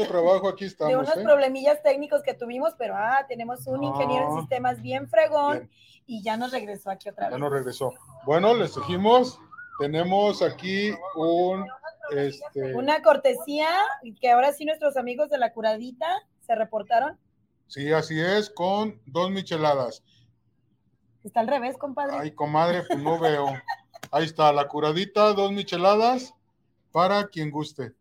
Mucho trabajo, aquí estamos. De unos ¿eh? problemillas técnicos que tuvimos, pero ah, tenemos un ingeniero en sistemas bien fregón Bien. y ya nos regresó aquí otra Ya vez. nos regresó. Bueno, les dijimos, tenemos aquí un, este, Una cortesía que ahora sí nuestros amigos de la curadita se reportaron. sí, así es, con dos micheladas. Está al revés, compadre. Ay, comadre, pues no veo. Ahí está, la curadita, dos micheladas, para quien guste.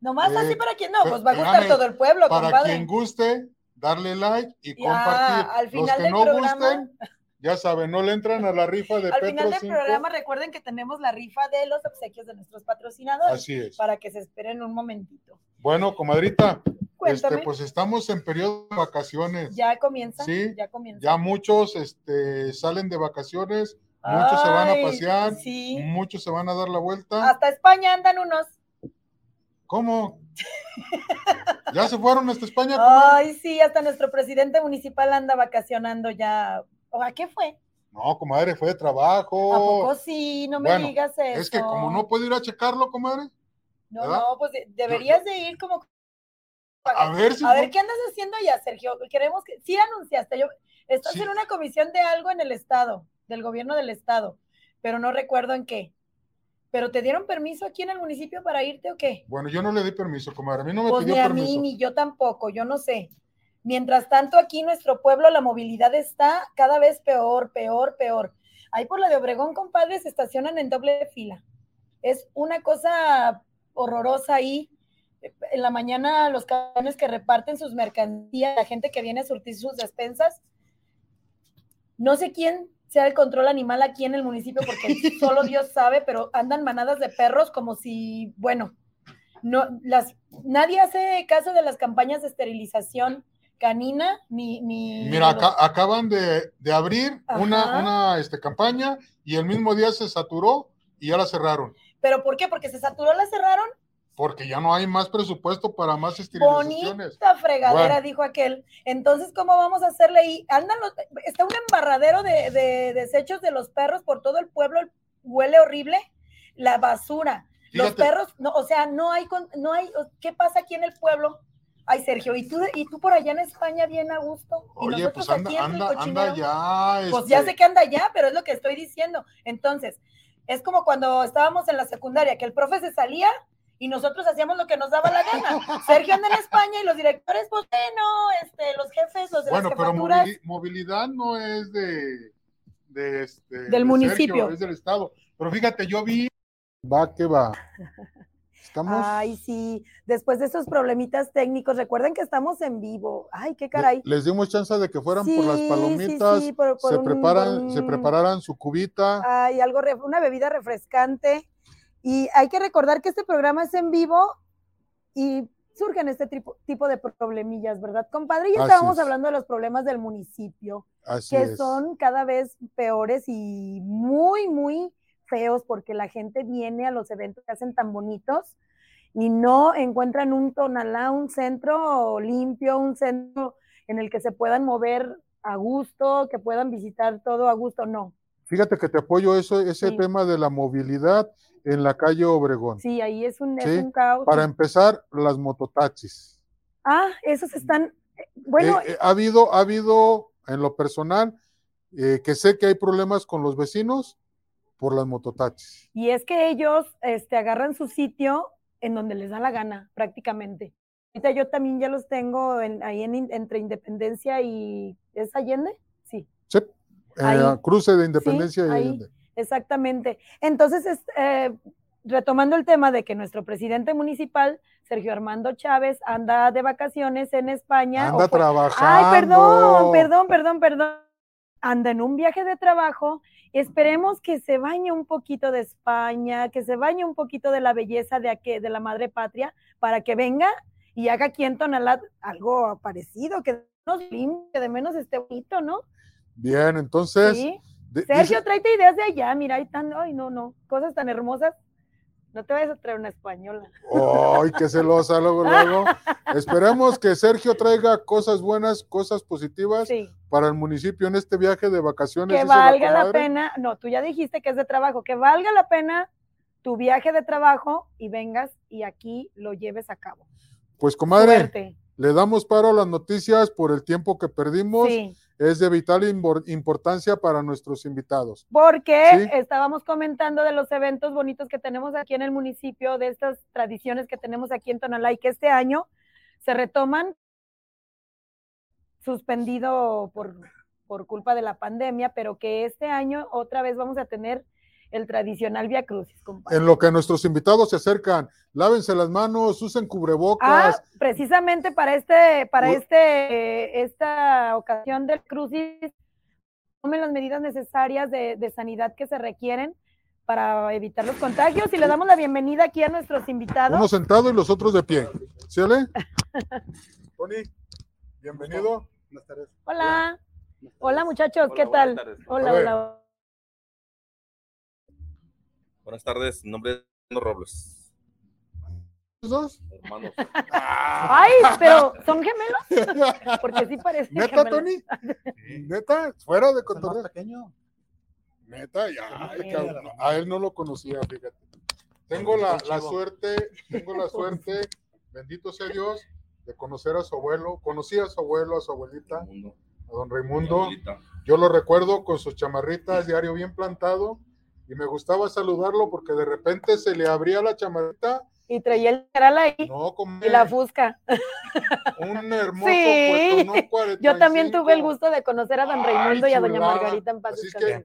Nomás eh, así para quien no, pues va a gustar todo el pueblo, Para compadre. quien guste, darle like y ah, compartir. al Los final que del no programa, gusten, ya saben, no le entran a la rifa de al Petro final del 5. programa recuerden que tenemos la rifa de los obsequios de nuestros patrocinadores Así es. para que se esperen un momentito. Bueno, comadrita, este, pues estamos en periodo de vacaciones. Ya comienza, Sí, ya comienza. Ya muchos este, salen de vacaciones, muchos se van a pasear, Sí. muchos se van a dar la vuelta. Hasta España andan unos. ¿Cómo? ¿Ya se fueron hasta España? Ay, sí, hasta nuestro presidente municipal anda vacacionando ya. ¿O a qué fue? No, comadre, fue de trabajo. ¿A poco sí? No me Bueno, digas eso. Es que como no puedo ir a checarlo, comadre. No, ¿verdad? no, pues de- deberías de ir como. A ver si A ver, ¿qué andas haciendo ya, Sergio? Queremos que. Sí, anunciaste. Yo, estás Sí. en una comisión de algo en el Estado, del gobierno del Estado, pero no recuerdo en qué. ¿Pero te dieron permiso aquí en el municipio para irte o qué? Bueno, yo no le di permiso, comadre. A mí no me Pues pidió ni a permiso. mí, ni yo tampoco, yo no sé. Mientras tanto, aquí en nuestro pueblo la movilidad está cada vez peor, peor, peor. Ahí por la de Obregón, compadre, se estacionan en doble fila. Es una cosa horrorosa ahí. En la mañana los camiones que reparten sus mercancías, la gente que viene a surtir sus despensas. No sé quién sea el control animal aquí en el municipio, porque solo Dios sabe, pero andan manadas de perros como si, bueno, no, las, nadie hace caso de las campañas de esterilización canina ni... ni Mira, los- acaban de, de abrir una, una este, campaña y el mismo día se saturó y ya la cerraron. ¿Pero por qué? Porque se saturó, la cerraron. Porque ya no hay más presupuesto para más esterilizaciones. Bonita fregadera, Bueno. dijo aquel. Entonces, ¿cómo vamos a hacerle ahí? Andan los, está un embarradero de, de desechos de los perros por todo el pueblo, huele horrible. La basura. Los perros, no, o sea, no hay, con- no hay, ¿qué pasa aquí en el pueblo? Ay, Sergio, ¿y tú, y tú por allá en España bien a gusto? Oye, pues anda, anda, anda ya. Pues este, ya sé que anda allá, pero es lo que estoy diciendo. Entonces, es como cuando estábamos en la secundaria, que el profe se salía y nosotros hacíamos lo que nos daba la gana. Sergio anda en España y los directores, pues bueno, este, los jefes, los de Bueno, las pero movilidad no es de, de este, de Del municipio. Sergio, es del estado. Pero fíjate, yo vi. Va que va. Estamos. Ay, sí, después de esos problemitas técnicos, recuerden que estamos en vivo. Ay, qué caray. Les dimos chance de que fueran por las Sí, sí, palomitas, sí, por- por se, un- preparan, se prepararan su cubita. Ay, algo, una bebida refrescante. Y hay que recordar que este programa es en vivo y surgen este tipo, tipo de problemillas, ¿verdad, compadre? Y Así estábamos es. hablando de los problemas del municipio, Así que es. son cada vez peores y muy, muy feos porque la gente viene a los eventos que hacen tan bonitos y no encuentran un tonalá, un centro limpio, un centro en el que se puedan mover a gusto, que puedan visitar todo a gusto, no. Fíjate que te apoyo eso, ese Sí. tema de la movilidad en la calle Obregón. Sí, ahí es un, es Sí, un caos. Para empezar, las mototaxis. Ah, esos están, bueno, Eh, eh, ha habido, ha habido en lo personal eh, que sé que hay problemas con los vecinos por las mototaxis. y es que ellos este, agarran su sitio en donde les da la gana, prácticamente. Ahorita yo también ya los tengo en- ahí en, entre Independencia y... ¿Es Allende? Sí, Sí, eh, cruce de Independencia y ahí. Exactamente. Entonces, es, eh, retomando el tema de que nuestro presidente municipal, Sergio Armando Chávez, anda de vacaciones en España. Anda fue- trabajando. Ay, perdón, perdón, perdón, perdón. Anda en un viaje de trabajo. Esperemos que se bañe un poquito de España, que se bañe un poquito de la belleza de, aqu- de la madre patria, para que venga y haga aquí en Tonalá algo parecido, que nos limpie, que de menos esté bonito, ¿no? Bien, entonces. Sí. de- Sergio, dice- tráete ideas de allá, mira, ahí están, ay, no, no, cosas tan hermosas. No te vayas a traer una española. ¡Ay, qué celosa! Luego, luego. Esperemos que Sergio traiga cosas buenas, cosas positivas Sí, para el municipio en este viaje de vacaciones. que la valga la pena, no, tú ya dijiste que es de trabajo, que valga la pena tu viaje de trabajo y vengas y aquí lo lleves a cabo. Pues, comadre, Suerte. le damos paro a las noticias por el tiempo que perdimos. Sí, Es de vital importancia para nuestros invitados. porque Sí. estábamos comentando de los eventos bonitos que tenemos aquí en el municipio, de estas tradiciones que tenemos aquí en Tonalá y que este año se retoman suspendido por, por culpa de la pandemia, pero que este año otra vez vamos a tener el tradicional Via Crucis, compadre. En lo que nuestros invitados se acercan, lávense las manos, usen Ah, cubrebocas. precisamente para este, para Uy. este, esta ocasión del crucis, tomen las medidas necesarias de, de sanidad que se requieren para evitar los contagios y le damos la bienvenida aquí a nuestros invitados. Uno sentado y los otros de pie. ¿Sí, Ale? Tony, bienvenido. Buenas tardes. Hola, hola muchachos, Hola, ¿qué tal? tardes. Hola, hola. Buenas tardes, mi nombre es Fernando Robles. ¿Los dos? Hermanos, Ay, pero ¿son gemelos? Porque sí parece ¿Neta, gemelos. Tony? ¿Neta? ¿Fuera de ¿Es el más cotorreo? pequeño? Neta, ya. Cabrón, A él no lo conocía, fíjate. Tengo la, la suerte, tengo la suerte, bendito sea Dios, de conocer a su abuelo. Conocí a su abuelo, a su abuelita, a don Raimundo. Yo lo recuerdo con sus chamarritas, diario bien plantado, y me gustaba saludarlo porque de repente se le abría la chamarrita. Y traía el cereal ahí No, como y la fusca. un hermoso Sí. Puerto No Yo también 45. tuve el gusto de conocer a don Ay, Raimundo y a doña. Margarita en paz Así que-.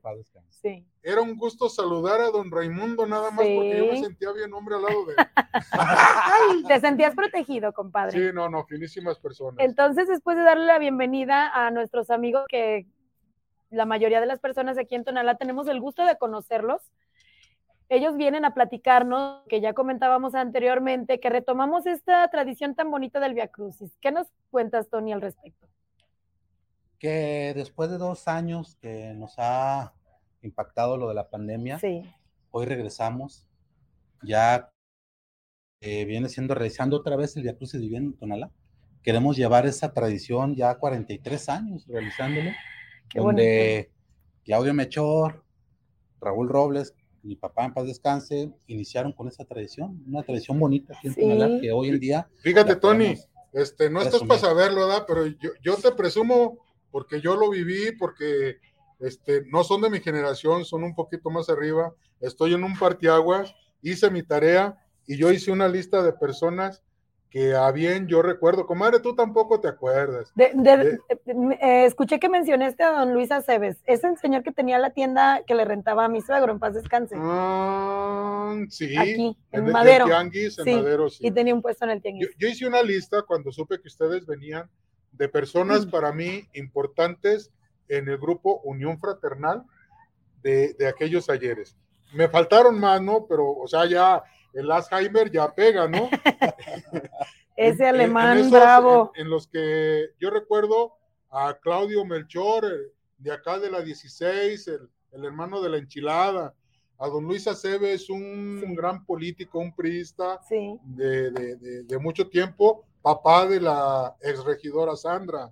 Sí. Era un gusto saludar a don Raimundo nada más porque yo me sentía bien hombre al lado de él. Ay, te sentías protegido, compadre. Sí, no, no, finísimas personas. Entonces, después de darle la bienvenida a nuestros amigos que la mayoría de las personas aquí en Tonalá tenemos el gusto de conocerlos, ellos vienen a platicarnos, que ya comentábamos anteriormente, que retomamos esta tradición tan bonita del Via Crucis. ¿Qué nos cuentas, Tony, al respecto? Que después de dos años que nos ha impactado lo de la pandemia, Sí, hoy regresamos. Ya eh, viene siendo realizando otra vez el Via Crucis viviendo en Tonalá. Queremos llevar esa tradición ya 43 años realizándolo, qué donde Claudio Mechor, Raúl Robles, mi papá en paz descanse, iniciaron con esa tradición, una tradición bonita aquí en Sí. Tonalá que hoy en día Fíjate, Tony, este, no estás para saberlo, ¿verdad? Pero yo, yo te presumo porque yo lo viví, porque este, no son de mi generación, son un poquito más arriba. Estoy en un partiaguas, hice mi tarea y yo hice una lista de personas que a bien yo recuerdo. Comadre, tú tampoco te acuerdas. De- de- De- eh, escuché que mencionaste a don Luis Aceves, es el señor que tenía la tienda que le rentaba a mi suegro, en paz descanse, Ah, sí, aquí, en el Madero, Tianguis, en Sí, Madero, sí. y tenía un puesto en el Yo, tianguis. yo hice una lista cuando supe que ustedes venían de personas Mm. para mí importantes en el grupo Unión Fraternal de, de aquellos ayeres. Me faltaron más, ¿no? Pero, o sea, ya el Alzheimer ya pega, ¿no? Ese En- en- en alemán esos- bravo. En, en los que yo recuerdo a Claudio Melchor, de acá de la 16, el, el hermano de la enchilada, a don Luis Aceves, un Sí. gran político, un priista, Sí, de, de- de- de mucho tiempo, papá de la exregidora Sandra,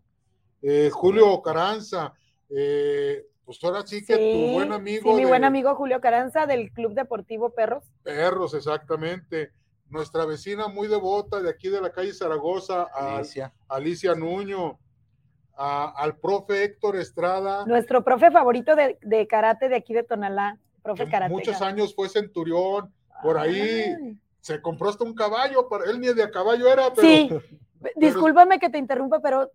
eh, Julio Caranza, eh, pues ahora sí que sí, tu buen sí, amigo mi de buen amigo Julio Caranza del Club Deportivo Perros. Perros, exactamente, nuestra vecina muy devota de aquí de la calle Zaragoza, a Alicia. Alicia Nuño, a- al profe Héctor Estrada, Nuestro profe favorito de, de karate de aquí de Tonalá, profe karate. muchos años fue centurión, por ahí se compró hasta un caballo, para él ni de a caballo era, pero, Sí, discúlpame que te interrumpa, pero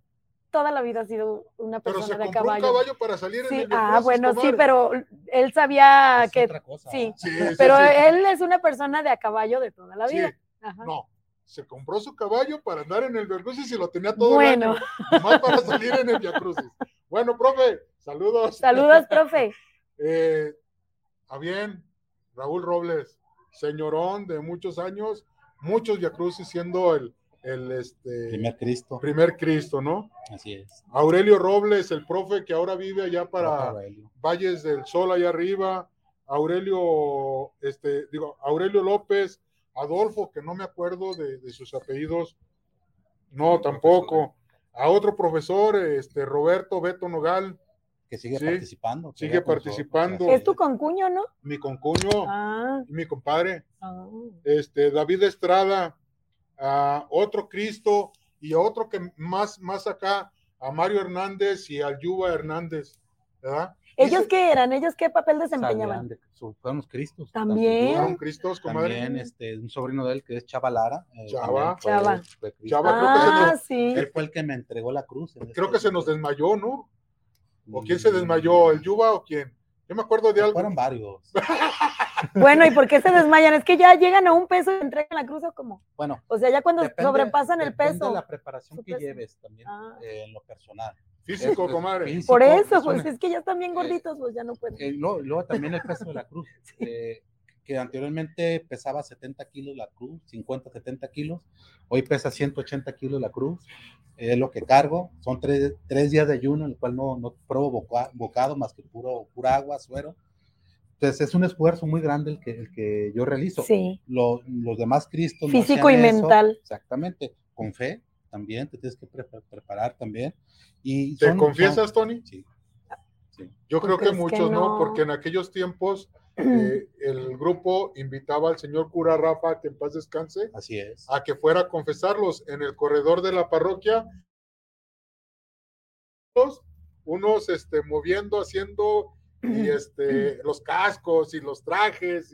toda la vida ha sido una pero persona se de compró caballo. un caballo para salir en el ah, bueno, sí, pero él sabía Es que otra cosa. sí, Sí, sí, pero sí. él es una persona de a caballo de toda la Sí, vida. Ajá. no, se compró su caballo para andar en el Viacrucis y lo tenía todo Bueno. nomás para salir en el Viacrucis. Bueno, profe, saludos. Saludos, profe. Eh, a bien, Raúl Robles, señorón de muchos años, muchos Viacrucis siendo el, el este, Primer Cristo. primer Cristo, ¿no? Así es. Aurelio Robles, el profe que ahora vive allá para Aurelio. Valles del Sol allá arriba, Aurelio, este, digo, Aurelio López, Adolfo, que no me acuerdo de, de sus apellidos, no, tampoco, a otro profesor, este, Roberto Beto Nogal, Que sigue Sí, participando. que sigue participando. Es tu concuño, ¿no? mi concuño, Ah, mi compadre, ah. este, David Estrada, a otro Cristo y a otro que más, más acá, a Mario Hernández y al Yuba Hernández, ¿verdad? ¿Ellos qué eran? ¿Ellos qué papel desempeñaban? De- fueron los Cristos. También. Fueron Cristos, comadre. También este, un sobrino de él que es Chava Lara. eh, Chava. fue- Chava. Chava, creo que se Ah, nos- sí. Él fue el que me entregó la cruz. en Creo este- que se nos desmayó, ¿no? ¿O quién Mm, se desmayó? ¿El Yuba o quién? Yo me acuerdo de algo. Fueron varios. Bueno, ¿y por qué se desmayan? Es que ya llegan a un peso y entregan la cruz o cómo. Bueno, O sea, ya cuando depende- sobrepasan el depende peso. de la preparación que lleves también Ah. eh, en lo personal. Físico, Es- comadre. físico, Por eso, es pues es que ya están bien eh, gorditos, pues ya no pueden. Eh, luego, luego también el peso de la cruz, eh, que anteriormente pesaba 70 kilos la cruz, 50, 70 kilos, hoy pesa 180 kilos la cruz, es lo que cargo, son tres, tres días de ayuno en el cual no, no pruebo boca- bocado más que puro, pura agua, suero. Entonces es un esfuerzo muy grande el que, el que yo realizo. Sí, Lo- los demás Cristos no físico y eso, mental. Exactamente, con fe también, te tienes que pre- preparar también. Y ¿Te son- confiesas, son- Tony? Sí. Yo creo ¿Tú que muchos, ¿no? no? Porque en aquellos tiempos eh, el grupo invitaba al señor cura Rafa, que en paz descanse, Así es. a que fuera a confesarlos en el corredor de la parroquia. Unos este, moviendo, haciendo y este, los cascos y los trajes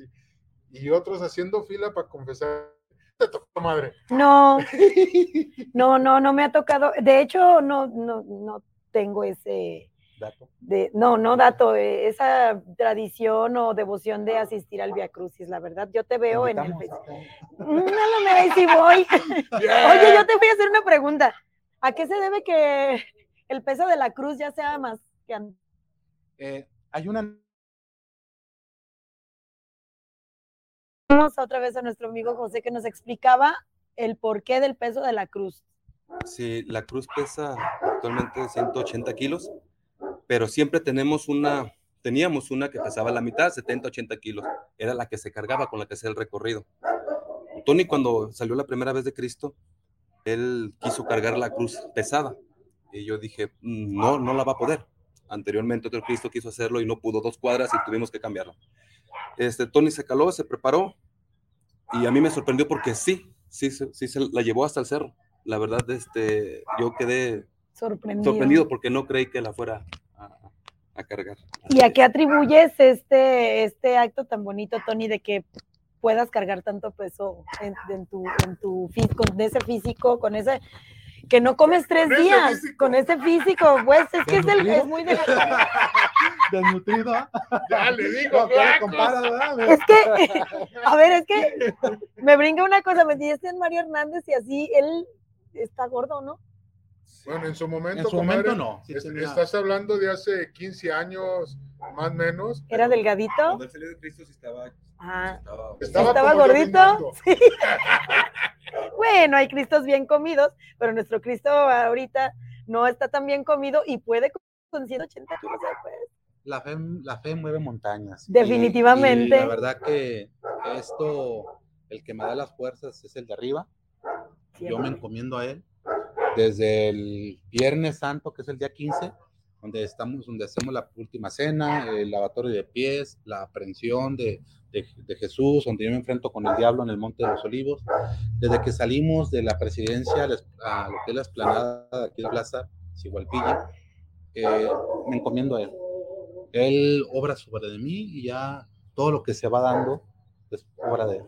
y, y otros haciendo fila para confesar. Te tocó madre. No, no, no, no me ha tocado. De hecho, no, no, no tengo ese, Dato. de, no, no dato, eh, esa tradición o devoción de asistir al Via Crucis, la verdad. Yo te veo en el No lo me veis si voy. Oye, yo te voy a hacer una pregunta. ¿A qué se debe que el peso de la cruz ya sea más que antes? eh, hay una Vamos otra vez a nuestro amigo José que nos explicaba el porqué del peso de la cruz. Sí, la cruz pesa actualmente 180 kilos, pero siempre tenemos una, teníamos una que pesaba la mitad, 70, 80 kilos. Era la que se cargaba, con la que hacía el recorrido. Tony, cuando salió la primera vez de Cristo, él quiso cargar la cruz pesada. Y yo dije, "Mm, no, no la va a poder. Anteriormente otro Cristo quiso hacerlo y no pudo dos cuadras y tuvimos que cambiarla. Este, Tony se caló, se preparó y a mí me sorprendió porque sí, sí, sí se la llevó hasta el cerro. La verdad, este, yo quedé Sorprendido. sorprendido porque no creí que la fuera a, a cargar. ¿Y a qué atribuyes este, este acto tan bonito, Tony, de que puedas cargar tanto peso en, en tu, en tu con ese físico, con ese que no comes tres Con días, con ese físico, pues es que es, el, es muy de- desnutrido. Ya le digo, No. Es que, a ver, es que me brinca una cosa, me dijiste en Mario Hernández y así, él está gordo, ¿no? Bueno, en su momento, En su comadre, momento no. sí es- tenía- estás hablando de hace 15 años, más o menos. Era delgadito. Cuando él salió de Cristo sí estaba... Ah. estaba- Estaba ¿Estaba gordito? Sí. Bueno, hay cristos bien comidos, pero nuestro Cristo ahorita no está tan bien comido y puede con 180 kilos la fe, la fe mueve montañas. Definitivamente. Y, la verdad que esto, el que me da las fuerzas es el de arriba. Yo me encomiendo a él. Desde el Viernes Santo, que es el día 15, donde estamos, donde hacemos la última cena, el lavatorio de pies, la aprehensión de, de- de Jesús, donde yo me enfrento con el diablo en el Monte de los Olivos. Desde que salimos de la presidencia a, lo que es la esplanada de aquí de Plaza Sigualpilla, eh, me encomiendo a él. Él obra sobre de mí y ya todo lo que se va dando es obra de él.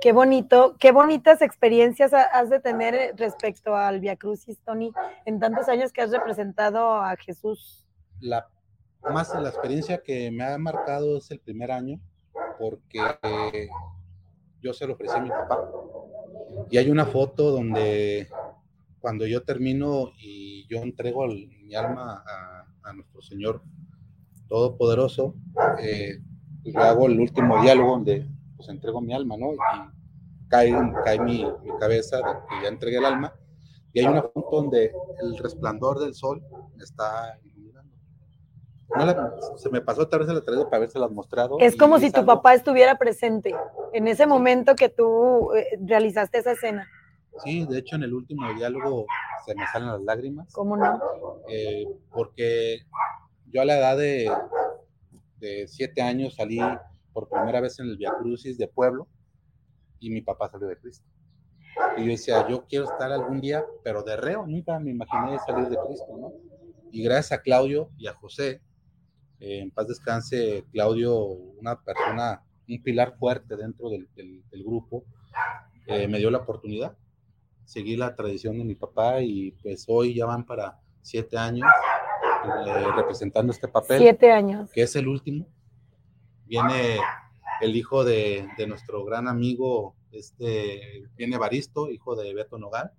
Qué bonito, qué bonitas experiencias ha- has de tener eh, respecto al Via Crucis, Tony, en tantos años que has representado a Jesús. La, más la experiencia que me ha marcado es el primer año, porque yo se lo ofrecí a mi papá. Y hay una foto donde cuando yo termino y yo entrego mi alma a, nuestro Señor Todopoderoso, eh, pues hago el último diálogo donde pues entrego mi alma, ¿no? Y cae, cae mi, cabeza de ya entregué el alma. Y hay una foto donde el resplandor del sol está. No la- se me pasó otra vez la traído para haberse las mostrado. Es como si tu algo- papá estuviera presente en ese momento que tú eh, realizaste esa escena. Sí, de hecho en el último diálogo se me salen las lágrimas. ¿Cómo no? eh, porque yo a la edad de, de siete años salí por primera vez en el Via Crucis de pueblo y mi papá salió de Cristo. Y yo decía, yo quiero estar algún día, pero de reo, nunca me imaginé salir de Cristo, ¿no? Y gracias a Claudio y a José, eh, en paz descanse, Claudio, una persona, un pilar fuerte dentro del, del- del grupo, eh, me dio la oportunidad. Seguí la tradición de mi papá y pues hoy ya van para siete años eh, representando este papel Siete años. que es el último. Viene el hijo de, de nuestro gran amigo, este, viene Baristo, hijo de Beto Nogal.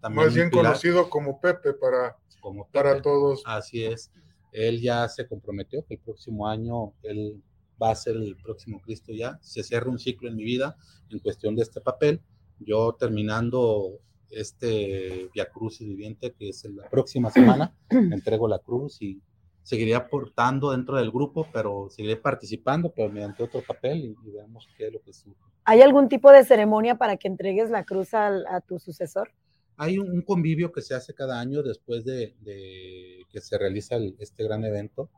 también Más bien pilar conocido como Pepe para, como para Pepe. todos. Así es. Él ya se comprometió que el próximo año él va a ser el próximo Cristo ya. Se cierra un ciclo en mi vida en cuestión de este papel. Yo terminando este Via Crucis viviente, que es la próxima semana, entrego la cruz y seguiré aportando dentro del grupo, pero seguiré participando, pero mediante otro papel y, y veamos qué es lo que surge. ¿Hay algún tipo de ceremonia para que entregues la cruz al- a tu sucesor? Hay un, un convivio que se hace cada año después de, de que se realiza el- este gran evento.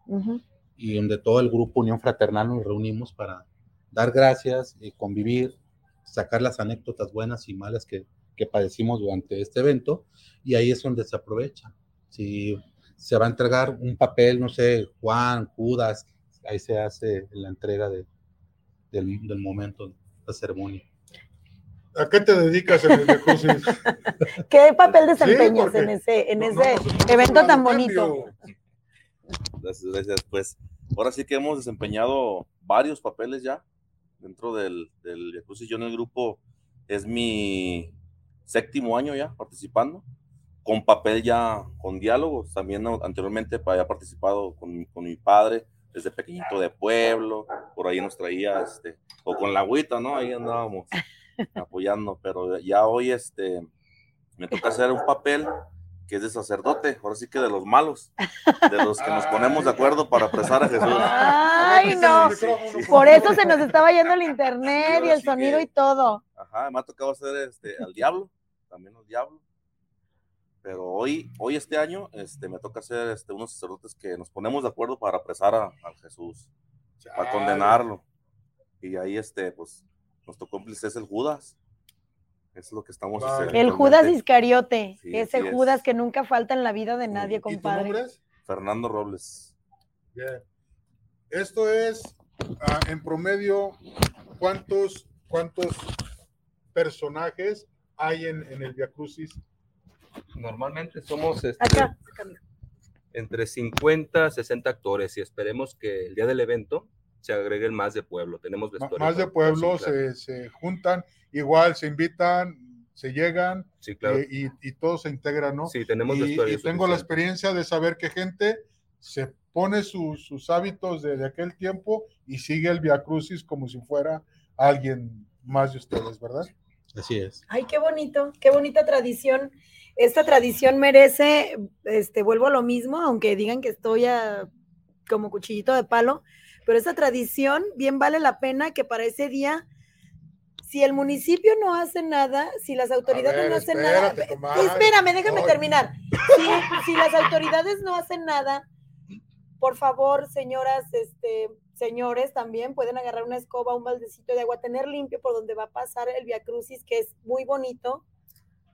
Y donde todo el grupo Unión Fraternal nos reunimos para dar gracias y convivir, sacar las anécdotas buenas y malas que, que padecimos durante este evento, y ahí es donde se aprovecha. Si se va a entregar un papel, no sé, Juan, Judas, ahí se hace la entrega de, del, del momento, la ceremonia. ¿A qué te dedicas en el jacuzzi? ¿Qué papel desempeñas en ese, en No, ese no, evento tan bonito? Gracias, gracias. Pues ahora sí que hemos desempeñado varios papeles ya dentro del, del. Yo en el grupo es mi séptimo año ya participando, con papel ya con diálogos. También ¿no? anteriormente había participado con, con mi padre desde pequeñito de pueblo, por ahí nos traía, este, o con la agüita, ¿no? Ahí andábamos apoyando, pero ya hoy este, me toca hacer un papel que es de sacerdote, ahora sí que de los malos, de los que nos ponemos de acuerdo para apresar a Jesús. Ay, no. Por eso se nos estaba yendo el internet y el sonido y todo. Ajá, me ha tocado hacer este, al diablo, también al diablo. Pero hoy, hoy este año, este, me toca hacer este, unos sacerdotes que nos ponemos de acuerdo para apresar a, a Jesús, para condenarlo. Y ahí, este, pues, nuestro cómplice es el Judas. Es lo que estamos Vale. este, El Judas. Iscariote, Sí, ese es. Judas que nunca falta en la vida de nadie, ¿Y tu compadre. nombre es? Fernando Robles. Bien. Esto es, ah, en promedio, ¿cuántos, cuántos personajes hay en, en el Via Crucis? Normalmente somos este, Acá. entre 50 60 actores y esperemos que el día del evento se agreguen más de pueblo. Tenemos vestuario Más de pueblos sí, claro. se, se juntan, igual se invitan, se llegan Sí, claro. eh, y, y todos se integran, ¿no? Sí, tenemos y, vestuario y tengo la experiencia de saber que gente se pone sus- sus hábitos de, de aquel tiempo y sigue el Via Crucis como si fuera alguien más de ustedes, ¿verdad? Así es. Ay, qué bonito, qué bonita tradición. Esta tradición merece, este, vuelvo a lo mismo, aunque digan que estoy a- como cuchillito de palo, pero esta tradición bien vale la pena que para ese día, si el municipio no hace nada, si las autoridades ver, no hacen espérate, nada, comadre. espérame, déjame terminar. Si, si las autoridades no hacen nada, por favor, señoras, este, señores, también pueden agarrar una escoba, un baldecito de agua, tener limpio por donde va a pasar el Via Crucis, que es muy bonito.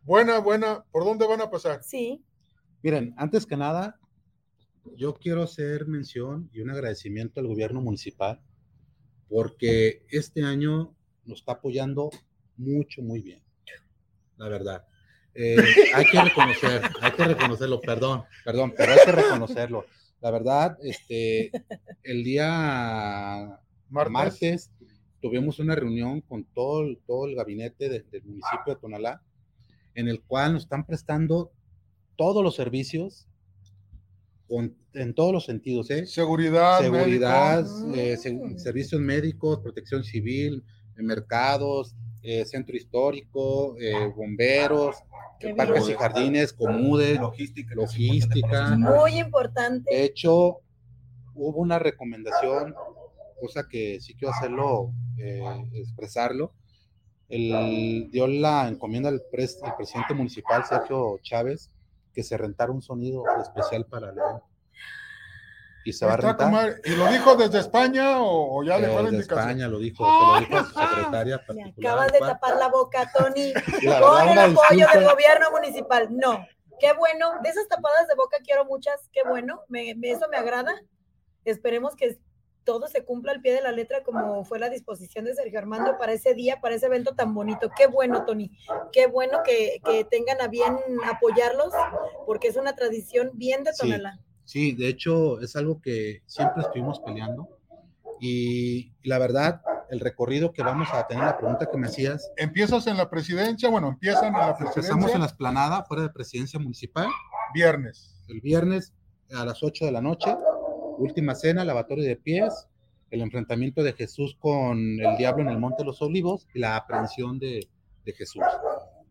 Buena, buena. ¿Por dónde van a pasar? Sí, Miren, antes que nada, yo quiero hacer mención y un agradecimiento al gobierno municipal porque este año nos está apoyando mucho, muy bien. La verdad. Eh, hay que reconocer, hay que reconocerlo, perdón, perdón, pero hay que reconocerlo. La verdad, este, el día Martes. martes, tuvimos una reunión con todo, el- todo el gabinete de- del municipio de Tonalá, en el cual nos están prestando todos los servicios con- en todos los sentidos, ¿eh? Seguridad, Seguridad, médico. eh, se- servicios médicos, protección civil, eh, mercados, eh, centro histórico, eh, bomberos, Qué parques y jardines, comudes, logística. logística. muy importante. De hecho, hubo una recomendación, cosa que sí quiero hacerlo, eh, expresarlo. El, dio la encomienda al pres- al presidente municipal, Sergio Chávez, que se rentara un sonido especial para el evento. y se va a rentar. ¿Y lo dijo desde España o, o ya le fue la Desde indicación? España lo dijo, se lo dijo a su secretaria Me acabas de tapar la boca, Tony. La Con el apoyo disculpa. del gobierno municipal. No. Qué bueno. De esas tapadas de boca quiero muchas. Qué bueno. Me, me- eso me agrada. Esperemos que todo se cumpla al pie de la letra como fue la disposición de Sergio Armando para ese día, para ese evento tan bonito. Qué bueno, Tony. Qué bueno que, que tengan a bien apoyarlos, porque es una tradición bien de Sí. Tonalá. Sí, de hecho es algo que siempre estuvimos peleando y la verdad, el recorrido que vamos a tener, la pregunta que me hacías, Empiezas en la presidencia, bueno, empiezan en la presidencia empezamos en la esplanada fuera de presidencia municipal viernes. el viernes a las 8 de la noche, última cena, lavatorio de pies, el enfrentamiento de Jesús con el diablo en el Monte de los Olivos y la aprehensión de, de Jesús.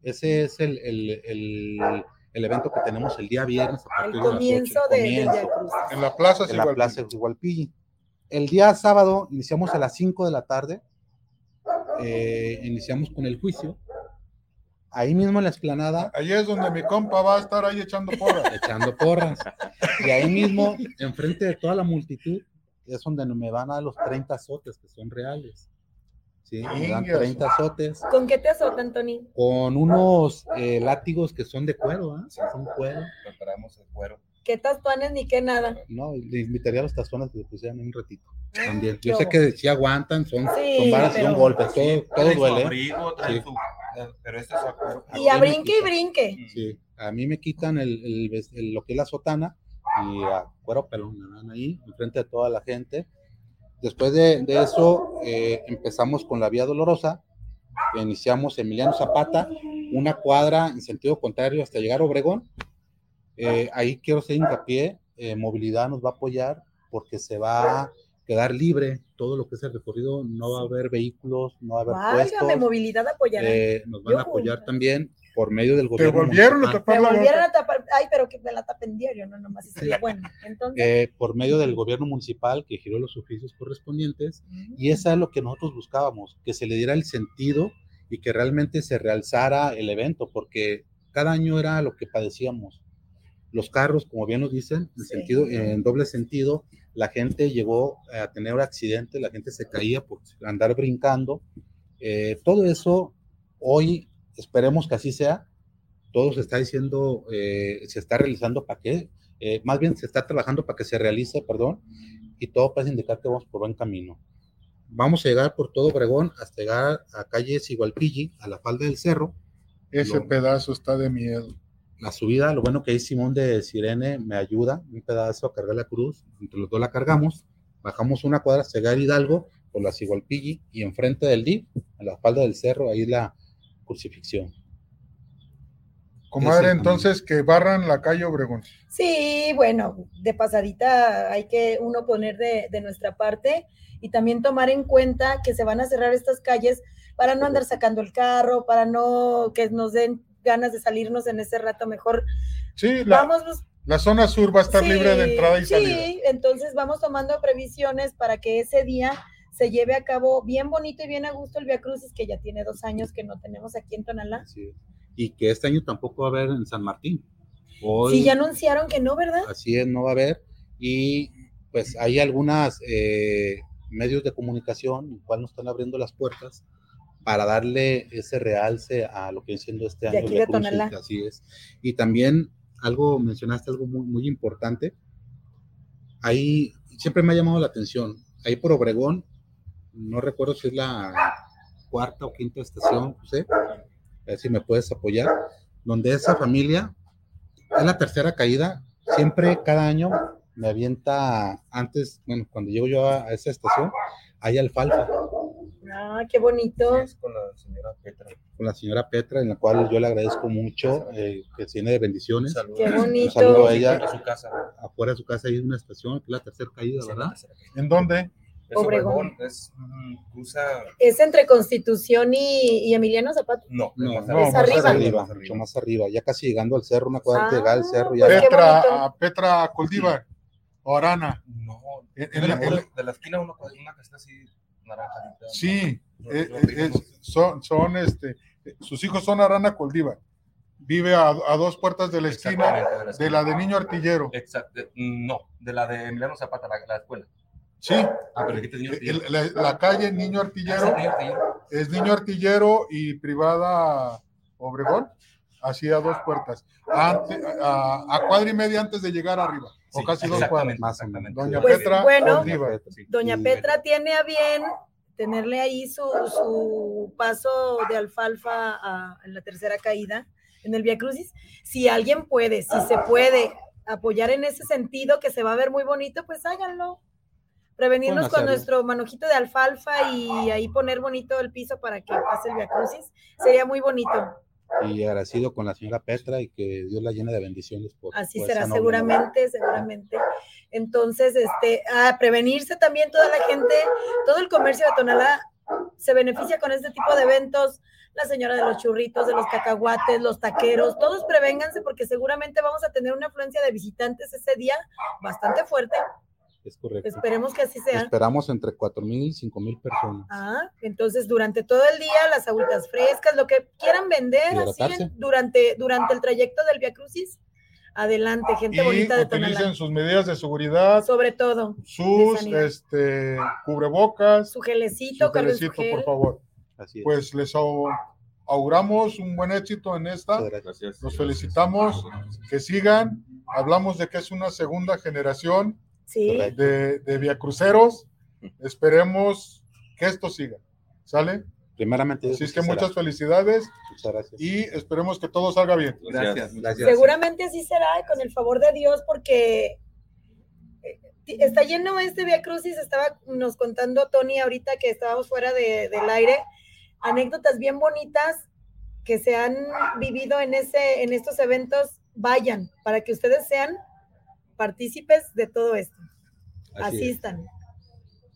Ese es el, el- el- el evento que tenemos el día viernes a El partir de las 8, comienzo de. En la plaza en la Sigualpilli. plaza de Igualpilli. El día sábado iniciamos a las 5 de la tarde, eh, iniciamos con el juicio. Ahí mismo en la explanada, Ahí es donde mi compa va a estar ahí echando porras. echando porras. Y ahí mismo, enfrente de toda la multitud, es donde me van a dar los 30 azotes que son reales. Sí, me dan Ingas. 30 azotes ¿Con qué te azotan, Tony? con unos eh, látigos que son de cuero, ¿ah? Son cuero. Preparamos el cuero. ¿Qué tastuanes ni qué nada? No, le invitaría a los tazones que le pusieran un ratito. También. qué Yo sé que sí aguantan, son, Sí, son varas, pero- son golpes, todo, todo Trae su duele. abrigo, trae Sí. su- eh, pero este es a cuero. Y a brinque y brinque. Sí, a mí me quitan el, el lo que es la sotana y a cuero pelón me dan ahí, enfrente de toda la gente. Después de, de eso, eh, empezamos con la Vía Dolorosa, iniciamos Emiliano Zapata, una cuadra en sentido contrario hasta llegar a Obregón. Eh, ahí quiero hacer hincapié, eh, movilidad nos va a apoyar porque se va a quedar libre todo lo que es el recorrido, no va a haber vehículos, no va a haber Válgame, puestos, movilidad apoyará. eh, nos van a Yujú. apoyar también por medio del Te gobierno. volvieron a municipal. tapar me volvieron a tapar. Ay, pero que me la tapen diario, no, nomás sería bueno. Entonces, eh, por medio del gobierno municipal que giró los oficios correspondientes y eso es lo que nosotros buscábamos, que se le diera el sentido y que realmente se realzara el evento, porque cada año era lo que padecíamos. Los carros, como bien nos dicen, en, Sí. sentido, en doble sentido, la gente llegó a tener accidentes, la gente se caía por andar brincando. Eh, todo eso, hoy esperemos que así sea. Todo se está diciendo, eh, se está realizando para que, eh, más bien se está trabajando para que se realice, perdón, y todo parece indicar que vamos por buen camino. Vamos a llegar por todo Obregón hasta llegar a calle Sigualpilli, a la falda del cerro. Ese pedazo está de miedo. La subida, lo bueno que ahí Simón de Sirene me ayuda, un pedazo a cargar la cruz, entre los dos la cargamos, bajamos una cuadra a Hidalgo por la Sigualpilli y enfrente del DIF, a la falda del cerro, ahí la crucifixión. Comadre, entonces que barran la calle Obregón. sí, bueno, de pasadita hay que uno poner de, de nuestra parte y también tomar en cuenta que se van a cerrar estas calles para no andar sacando el carro, para no que nos den ganas de salirnos en ese rato mejor. Sí, la, Vamos pues, la zona sur va a estar Sí, libre de entrada y salida. Sí, entonces vamos tomando previsiones para que ese día se lleve a cabo bien bonito y bien a gusto el Via Crucis, que ya tiene dos años que no tenemos aquí en Tonalá. Es. Y que este año tampoco va a haber en San Martín. Hoy, Sí, ya anunciaron que no, ¿verdad? Así es, no va a haber. Y pues hay algunas eh, medios de comunicación, en cual nos están abriendo las puertas para darle ese realce a lo que viene siendo este De año. de Tonalá. Así es. Y también algo, mencionaste algo muy, muy importante. Ahí siempre me ha llamado la atención. Ahí por Obregón, no recuerdo si es la cuarta o quinta estación, José, a ver si me puedes apoyar, donde esa familia es la tercera caída. Siempre, cada año, me avienta antes, bueno, cuando llego yo a esa estación, hay alfalfa Ah, qué bonito. Es con la señora Petra. con la señora Petra, en la cual yo le agradezco mucho, eh, que tiene de bendiciones. Saludos. Qué bonito. Un saludo a ella. A su casa. Afuera de su casa hay una estación, que es la tercera caída, ¿verdad? ¿En dónde? Es Obregón. Obregón. Es, mm, cruza. Es entre Constitución y, y Emiliano Zapata. No, No, más no, Es más arriba. arriba, mucho más arriba, ya casi llegando al cerro, una cuadra de llegar al Ah, cerro, ya pues qué Petra, a Petra Coldívar, o Arana. No, En- de en en la- de la esquina una, una que está así Sí, eh, eh, es- son, son este, eh, sus hijos son Arana Coldívar. vive a, a dos puertas de la esquina de la de la de Niño Artillero. Exacto. No, de la de Emiliano Zapata, la, la escuela. Sí, Ah, pero niño la, la calle Niño Artillero Artillero. es Niño Artillero y privada Obregón, así a dos puertas. Ante- a, a cuadra y media antes de llegar arriba, o Sí, casi dos cuadras. Más o menos. Doña Pues, Petra bueno. Doña Petra tiene a bien tenerle ahí su, su paso de alfalfa a- en la tercera caída en el Via Crucis. Si alguien puede, si se puede apoyar en ese sentido, que se va a ver muy bonito, pues háganlo. Prevenirnos con nuestro manojito de alfalfa y ahí poner bonito el piso para que pase el Via Crucis. Sería muy bonito. Y agradecido con la señora Petra y que Dios la llene de bendiciones. Por, Así por será seguramente, seguramente. Entonces, este, a prevenirse también toda la gente, todo el comercio de Tonalá se beneficia con este tipo de eventos. La señora de los churritos, de los cacahuates, los taqueros, todos prevénganse porque seguramente vamos a tener una afluencia de visitantes ese día bastante fuerte. Es correcto. Esperemos que así sea. Esperamos entre 4.000 y 5.000 personas. Ah, entonces durante todo el día las agüitas frescas, lo que quieran vender, así en- durante, durante el trayecto del Via Crucis. Adelante, gente Y bonita de utilicen Tonalá. sus medidas de seguridad, Sobre todo, sus este, cubrebocas, su gelecito, su gelecito, gel. por favor. Así es. Pues les au- auguramos un buen éxito en esta. Gracias. Los felicitamos, que sigan. Hablamos de que es una segunda generación Sí, de, de viacruceros. Esperemos que esto siga. ¿Sale? Primeramente, Así es que será. muchas felicidades Muchas gracias. y esperemos que todo salga bien. Gracias. Gracias. seguramente así será, con el favor de Dios, porque eh, está lleno este Via Crucis. Estaba nos contando Tony ahorita que estábamos fuera de- del aire, anécdotas bien bonitas que se han vivido en, ese, en estos eventos. Vayan para que ustedes sean partícipes de todo esto. Así es. Asistan.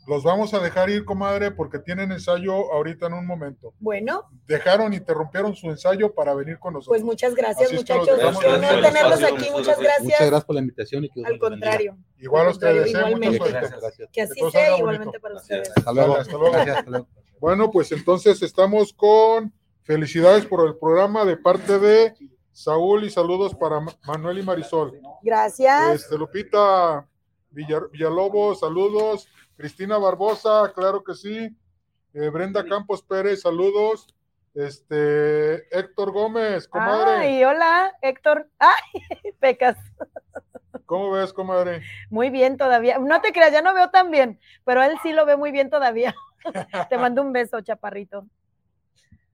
Los vamos a dejar ir, comadre, porque tienen ensayo ahorita en un momento. Bueno, Dejaron, interrumpieron su ensayo para venir con nosotros. pues muchas gracias, Así muchachos. Qué honor tenerlos aquí. Muchas Muchas gracias. Muchas gracias por la invitación y que Al contrario, Igual a ustedes, ¿eh? Igualmente. Gracias, gracias. que así sea igualmente bonito. para Gracias. ustedes. Hasta luego. Hasta luego. Gracias, hasta luego. Bueno, pues entonces estamos con felicidades por el programa de parte de Saúl y saludos para Ma- Manuel y Marisol. Gracias. Este, Lupita Villar- Villalobos, saludos. Cristina Barbosa, claro que sí. Eh, Brenda Campos Pérez, saludos. Este, Héctor Gómez, comadre. Ay, hola, Héctor. Ay, pecas. ¿Cómo ves, comadre? Muy bien todavía. No te creas, ya no veo tan bien, pero él sí lo ve muy bien todavía. Te mando un beso, chaparrito.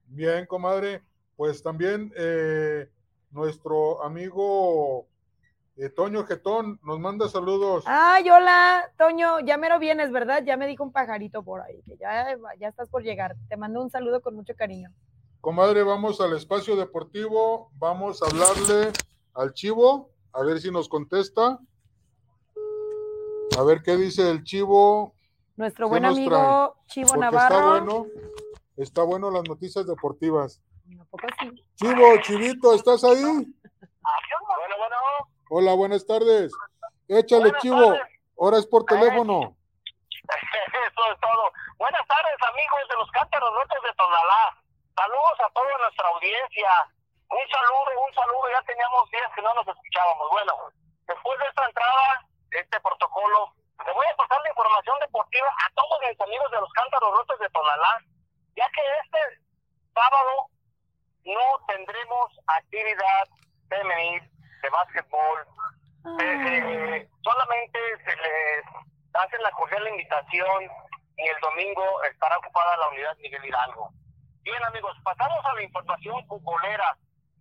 Bien, comadre. Pues también eh, nuestro amigo eh, Toño Getón nos manda saludos. Ay, hola, Toño, ya mero vienes, ¿verdad? Ya me dijo un pajarito por ahí, que ya, ya estás por llegar. Te mando un saludo con mucho cariño. Comadre, vamos al espacio deportivo. Vamos a hablarle al Chivo, a ver si nos contesta. A ver qué dice el Chivo. Nuestro ¿Qué buen amigo Chivo Porque Navarro. está bueno. Está bueno las noticias deportivas. ¿A poco sí? Chivo, Chivito, ¿estás ahí? Bueno, bueno, Hola, buenas tardes. Échale, Buenas Chivo. tardes. Ahora es por teléfono. eso es todo. Buenas tardes, amigos de los Cántaros Nortes de Tonalá. Saludos a toda nuestra audiencia. Un saludo, un saludo. Ya teníamos días que no nos escuchábamos. Bueno, después de esta entrada, este protocolo, le voy a pasar la información deportiva a todos mis amigos de los Cántaros Nortes de Tonalá, ya que este sábado no tendremos actividad femenil de básquetbol, Ay, eh, solamente se les hace la cordial invitación y el domingo estará ocupada la unidad Miguel Hidalgo. Bien amigos, pasamos a la información futbolera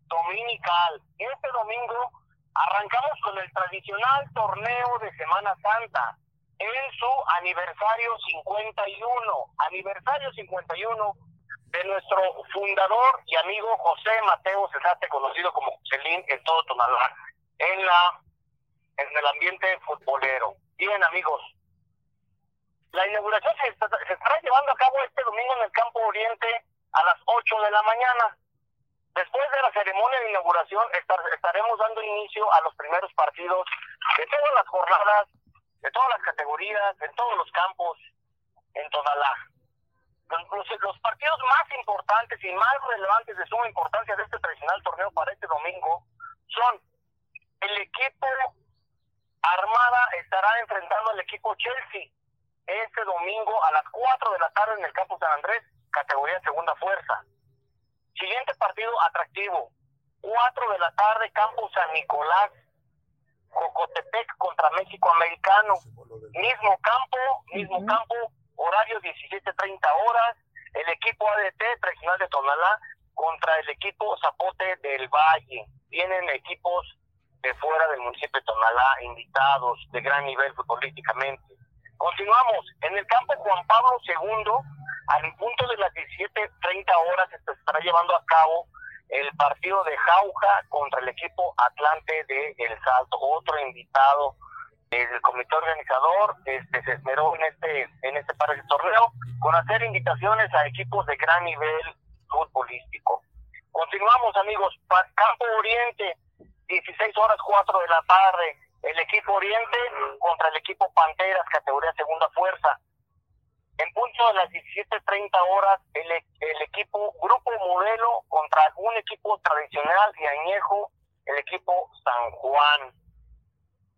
dominical. Este domingo arrancamos con el tradicional torneo de Semana Santa en su aniversario 51, aniversario 51 de nuestro fundador y amigo José Mateo Cesate, conocido como Joselín en todo Tonalá, en la en el ambiente futbolero. Bien, amigos, la inauguración se, está- se estará llevando a cabo este domingo en el Campo Oriente a las 8 de la mañana. Después de la ceremonia de inauguración estar- estaremos dando inicio a los primeros partidos de todas las jornadas, de todas las categorías, de todos los campos en Tonalá. Los, partidos más importantes y más relevantes de suma importancia de este tradicional torneo para este domingo son el equipo Armada estará enfrentando al equipo Chelsea este domingo a las 4 de la tarde en el campo San Andrés, categoría segunda fuerza. Siguiente partido atractivo, 4 de la tarde, campo San Nicolás, Jocotepec contra México Americano. Mismo campo, mismo campo, horario 17.30 horas. El equipo ADT tradicional de Tonalá contra el equipo Zapote del Valle. Vienen equipos de fuera del municipio de Tonalá, invitados de gran nivel futbolísticamente. Continuamos. En el campo Juan Pablo II, al punto de las 17.30 horas, se estará llevando a cabo el partido de Jauja contra el equipo Atlante de El Salto. Otro invitado del comité organizador este, se esmeró en este, en este par de torneo con hacer invitaciones a equipos de gran nivel futbolístico. Continuamos, amigos. Campo Oriente, 16 horas 4 de la tarde. El equipo Oriente contra el equipo Panteras, categoría segunda fuerza. En punto de las 17.30 horas, el, el equipo Grupo Modelo contra un equipo tradicional y añejo, el equipo San Juan.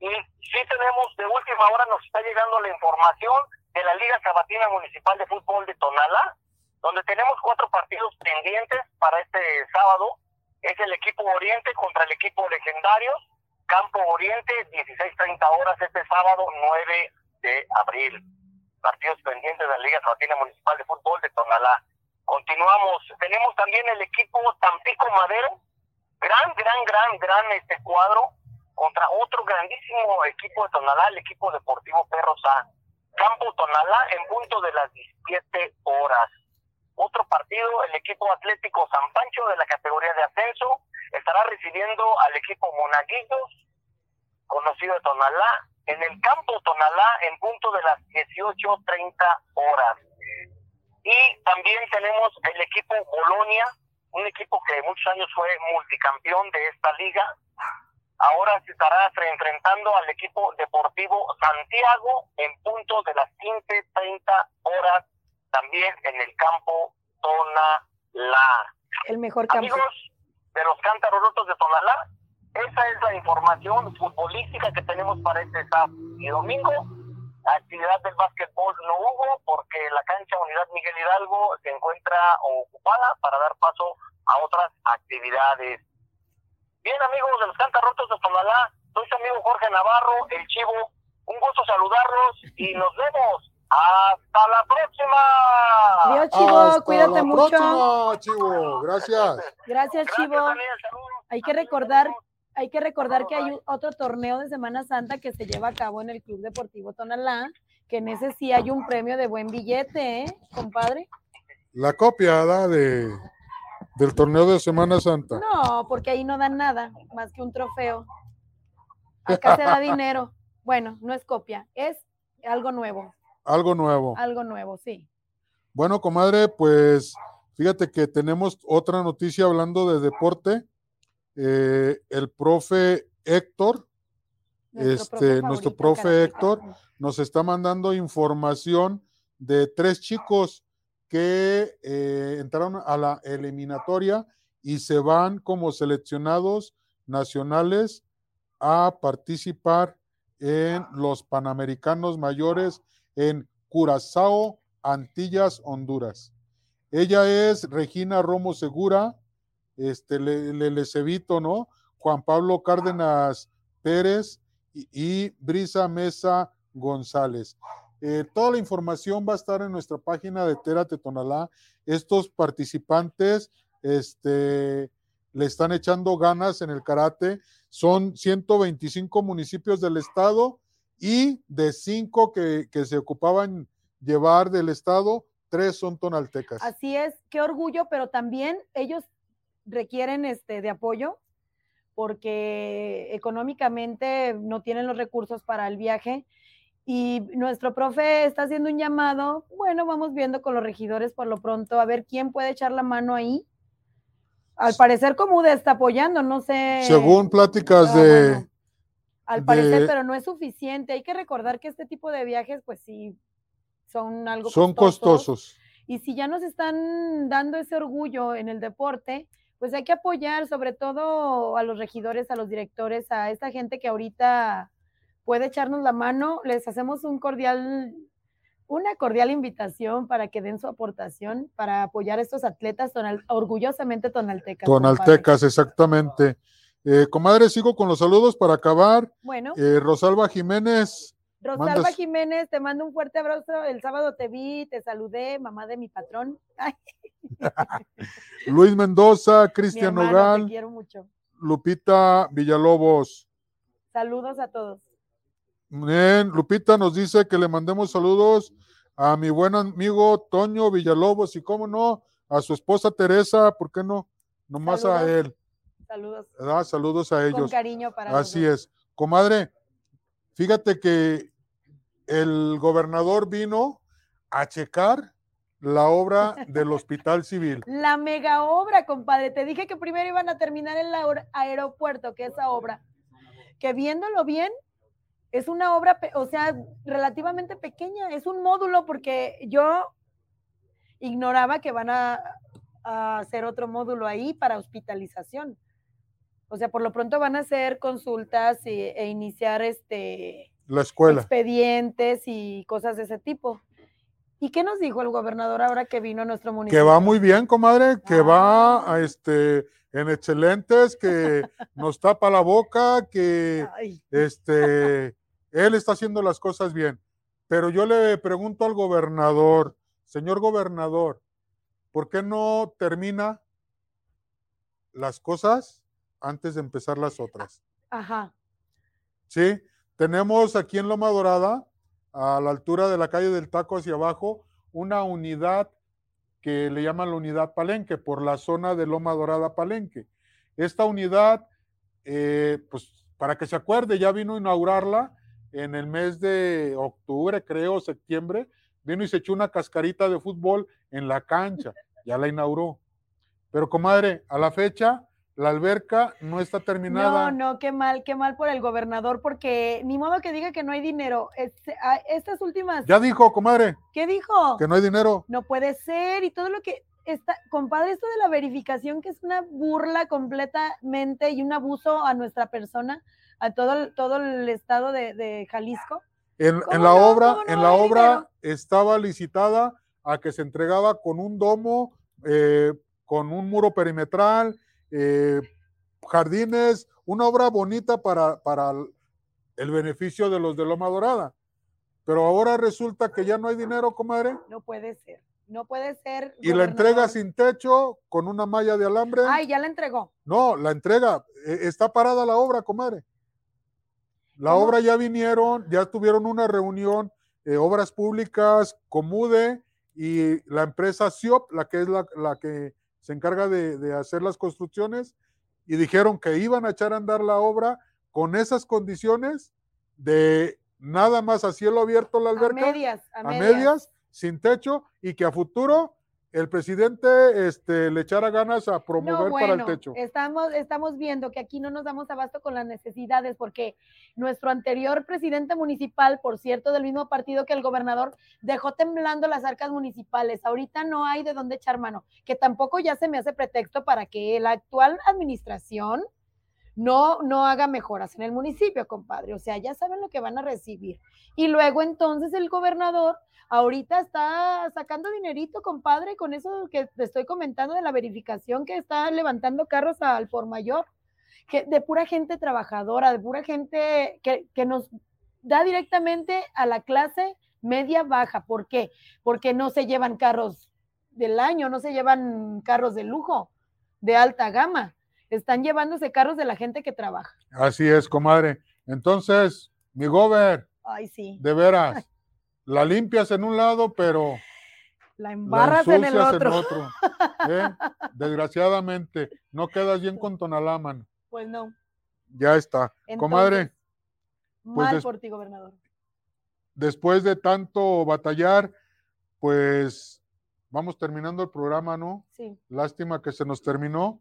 Y sí tenemos, de última hora nos está llegando la información de la Liga Sabatina Municipal de Fútbol de Tonalá, donde tenemos cuatro partidos pendientes para este sábado. Es el equipo Oriente contra el equipo Legendarios, Campo Oriente, 16.30 horas este sábado 9 de abril. Partidos pendientes de la Liga Sabatina Municipal de Fútbol de Tonalá. Continuamos. Tenemos también el equipo Tampico Madero, gran, gran, gran, gran este cuadro contra otro grandísimo equipo de Tonalá, el equipo deportivo Perros A. Campo Tonalá en punto de las 17 horas. Otro partido, el equipo Atlético San Pancho de la categoría de ascenso, estará recibiendo al equipo Monaguillos, conocido de Tonalá, en el campo Tonalá en punto de las 18.30 horas. Y también tenemos el equipo Bolonia, un equipo que muchos años fue multicampeón de esta liga. Ahora se estará enfrentando al equipo deportivo Santiago en punto de las 15.30 horas, también en el campo Tonalá. El mejor campo. Amigos de los cántaros rotos de Tonalá, esa es la información futbolística que tenemos para este sábado y domingo. Actividad del básquetbol no hubo porque la cancha Unidad Miguel Hidalgo se encuentra ocupada para dar paso a otras actividades. Bien, amigos de los cántaros rotos de Tonalá, soy su amigo Jorge Navarro, el Chivo. Un gusto saludarlos y nos vemos. ¡Hasta la próxima! Adiós, Chivo, Hasta cuídate la mucho. próxima, Chivo. Gracias. Gracias, Chivo. Hay que recordar, hay que recordar que hay un- otro torneo de Semana Santa que se lleva a cabo en el Club Deportivo Tonalá, que en ese sí hay un premio de buen billete, ¿eh, compadre? La copiada de, del torneo de Semana Santa. No, porque ahí no dan nada más que un trofeo. Acá se da dinero. Bueno, no es copia, es algo nuevo, Algo nuevo. algo nuevo, sí. Bueno, comadre, pues fíjate que tenemos otra noticia hablando de deporte. Eh, el profe Héctor Este, nuestro profe. Héctor. nos está mandando información de tres chicos que eh, entraron a la eliminatoria y se van como seleccionados nacionales a participar en los Panamericanos mayores en Curazao, Antillas, Honduras. Ella es Regina Romo Segura, este, le, le- ¿no? Juan Pablo Cárdenas Pérez y Brisa Mesa González. Eh, toda la información va a estar en nuestra página de Térate Tonalá. Estos participantes este, le están echando ganas en el karate. Son 125 municipios del estado y de cinco que, que se ocupaban llevar del estado, tres son tonaltecas. Así es, qué orgullo, pero también ellos requieren este de apoyo porque económicamente no tienen los recursos para el viaje y nuestro profe está haciendo un llamado, bueno, vamos viendo con los regidores por lo pronto a ver quién puede echar la mano ahí. Al parecer Comude está apoyando, no sé. Según pláticas de, bueno, al parecer, pero no es suficiente. Hay que recordar que este tipo de viajes, pues sí, son algo son costosos costosos. Y si ya nos están dando ese orgullo en el deporte, pues hay que apoyar sobre todo a los regidores, a los directores, a esta gente que ahorita puede echarnos la mano. Les hacemos un cordial, una cordial invitación para que den su aportación para apoyar a estos atletas tonal- orgullosamente tonaltecas. compadre. Tonaltecas, exactamente. Eh, comadre, sigo con los saludos para acabar. Bueno, Eh, Rosalba Jiménez, Rosalba mandas- Jiménez, te mando un fuerte abrazo. El sábado te vi, te saludé, mamá de mi patrón. Ay, Luis Mendoza, Cristian hermano, te Nogal, quiero mucho. Lupita Villalobos. Saludos a todos. Bien, Lupita nos dice que le mandemos saludos a mi buen amigo Toño Villalobos y cómo no, a su esposa Teresa, ¿por qué no? Nomás a él, Saludos. ¿verdad? Saludos a Con ellos. cariño para Así es. Comadre, fíjate que el gobernador vino a checar la obra del Hospital Civil. La mega obra, compadre. Te dije que primero iban a terminar el aer- aeropuerto, que esa obra, que viéndolo bien, es una obra, o sea, relativamente pequeña. Es un módulo porque yo ignoraba que van a, a hacer otro módulo ahí para hospitalización. O sea, por lo pronto van a hacer consultas y- e iniciar este La escuela. expedientes y cosas de ese tipo. ¿Y qué nos dijo el gobernador ahora que vino a nuestro municipio? Que va muy bien, comadre, que va Ah. a este en excelentes, que nos tapa la boca, que Ay, este él está haciendo las cosas bien. Pero yo le pregunto al gobernador, señor gobernador, ¿por qué no termina las cosas antes de empezar las otras? ajá. Sí, tenemos aquí en Loma Dorada, a la altura de la calle del Taco hacia abajo, una unidad que le llaman la unidad Palenque, por la zona de Loma Dorada Palenque. Esta unidad, eh, pues para que se acuerde, ya vino a inaugurarla en el mes de octubre, creo, septiembre, vino y se echó una cascarita de fútbol en la cancha, ya la inauguró. Pero comadre, a la fecha, la alberca no está terminada. No, no, qué mal, qué mal por el gobernador, porque ni modo que diga que no hay dinero. Este, a- estas últimas, Ya dijo, comadre, ¿qué dijo? que no hay dinero. No puede ser, y todo lo que está, compadre, esto de la verificación, que es una burla completamente y un abuso a nuestra persona, a todo el, todo el estado de, de Jalisco. En, ¿Cómo en la no? obra, ¿Cómo no en la obra dinero? estaba licitada a que se entregaba con un domo, eh, con un muro perimetral, eh, jardines, una obra bonita para, para el- beneficio de los de Loma Dorada. Pero ahora resulta que ya no hay dinero, comadre, No puede ser, no puede ser. y la entrega sin techo, con una malla de alambre. Ay, ya la entregó. No, la entrega, eh, está parada la obra, comadre. La ¿Cómo? obra ya vinieron, ya tuvieron una reunión, eh, obras públicas, Comude y la empresa SIOP, la que es la, la que se encarga de, de hacer las construcciones, y dijeron que iban a echar a andar la obra con esas condiciones de nada más a cielo abierto la A alberca, medias, a a medias, sin techo, y que a futuro el presidente este, le echara ganas a promover No, para el techo. Estamos, estamos viendo que aquí no nos damos abasto con las necesidades porque nuestro anterior presidente municipal, por cierto, del mismo partido que el gobernador, dejó temblando las arcas municipales. Ahorita no hay de dónde echar mano, que tampoco ya se me hace pretexto para que la actual administración no, no haga mejoras en el municipio, compadre. O sea, ya saben lo que van a recibir. Y luego entonces el gobernador ahorita está sacando dinerito, compadre, con eso que te estoy comentando de la verificación que está levantando carros al por mayor, que de pura gente trabajadora, de pura gente que, que nos da directamente a la clase media baja. ¿Por qué? Porque no se llevan carros del año, no se llevan carros de lujo, de alta gama. Están llevándose carros de la gente que trabaja. Así es, comadre. Entonces, mi gober, Ay, sí. de veras, la limpias en un lado, pero La la embarras en el otro. otro. ¿eh? Desgraciadamente, no quedas bien con Tonalaman. Pues no. Ya está. Comadre, Mal des- por ti, gobernador. después de tanto batallar, pues vamos terminando el programa, ¿no? Sí. Lástima que se nos terminó.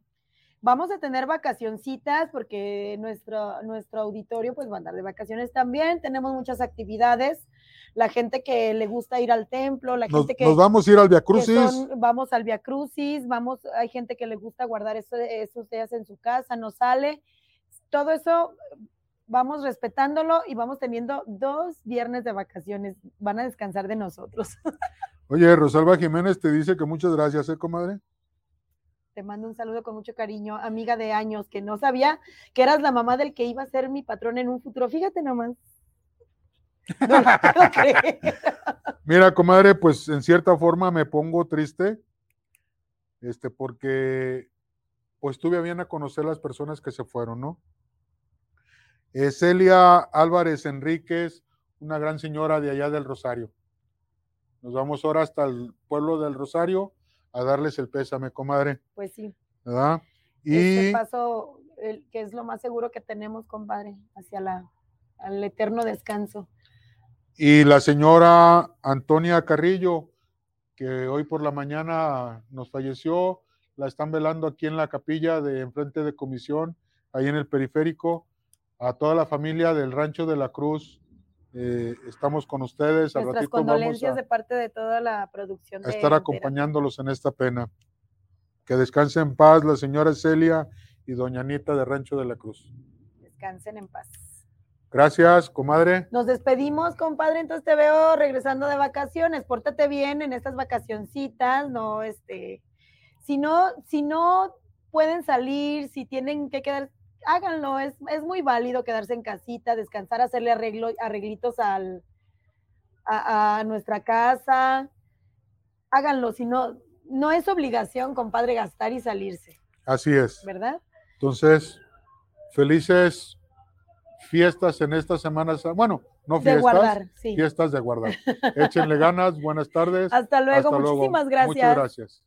Vamos a tener vacacioncitas porque nuestro, nuestro auditorio pues va a andar de vacaciones también. Tenemos muchas actividades. la gente que le gusta ir al templo, la Nos, gente que, nos vamos a ir al Via que Crucis. son- vamos al Via Crucis, vamos, hay gente que le gusta guardar eso- esos días en su casa, no sale. Todo eso vamos respetándolo y vamos teniendo dos viernes de vacaciones. Van a descansar de nosotros. Oye, Rosalba Jiménez te dice que muchas gracias, ¿eh, comadre? Te mando un saludo con mucho cariño, amiga de años, que no sabía que eras la mamá del que iba a ser mi patrón en un futuro. Fíjate nomás. No. Mira, comadre, pues en cierta forma me pongo triste, este, porque pues tuve bien a conocer las personas que se fueron, ¿no? Eh, Celia Álvarez Enríquez, una gran señora de allá del Rosario. Nos vamos ahora hasta el pueblo del Rosario a darles el pésame, comadre, Pues sí, ¿verdad? este Y paso, el- que es lo más seguro que tenemos, compadre, hacia la, al eterno descanso. Y la señora Antonia Carrillo, que hoy por la mañana nos falleció, la están velando aquí en la capilla de enfrente de comisión, ahí en el periférico. A toda la familia del Rancho de la Cruz, eh, estamos con ustedes. Al Nuestras vamos condolencias a, de parte de toda la producción. a de estar acompañándolos en esta pena. Que descanse en paz la señora Celia y doña Anita de Rancho de la Cruz. Descansen en paz. Gracias, comadre. Nos despedimos, compadre. Entonces te veo regresando de vacaciones. Pórtate bien en estas vacacioncitas, no, este, si no, si no pueden salir, si tienen que quedar, háganlo. Es, es muy válido quedarse en casita, descansar, hacerle arreglo, arreglitos al, a, a nuestra casa. Háganlo, si no, no es obligación, compadre, gastar y salirse, Así es. ¿verdad? Entonces, felices fiestas en esta semana. Sa- Bueno, no De fiestas, guardar, sí. fiestas de guardar. Échenle ganas, buenas tardes. Hasta luego, Hasta luego. muchísimas Muchas gracias. gracias.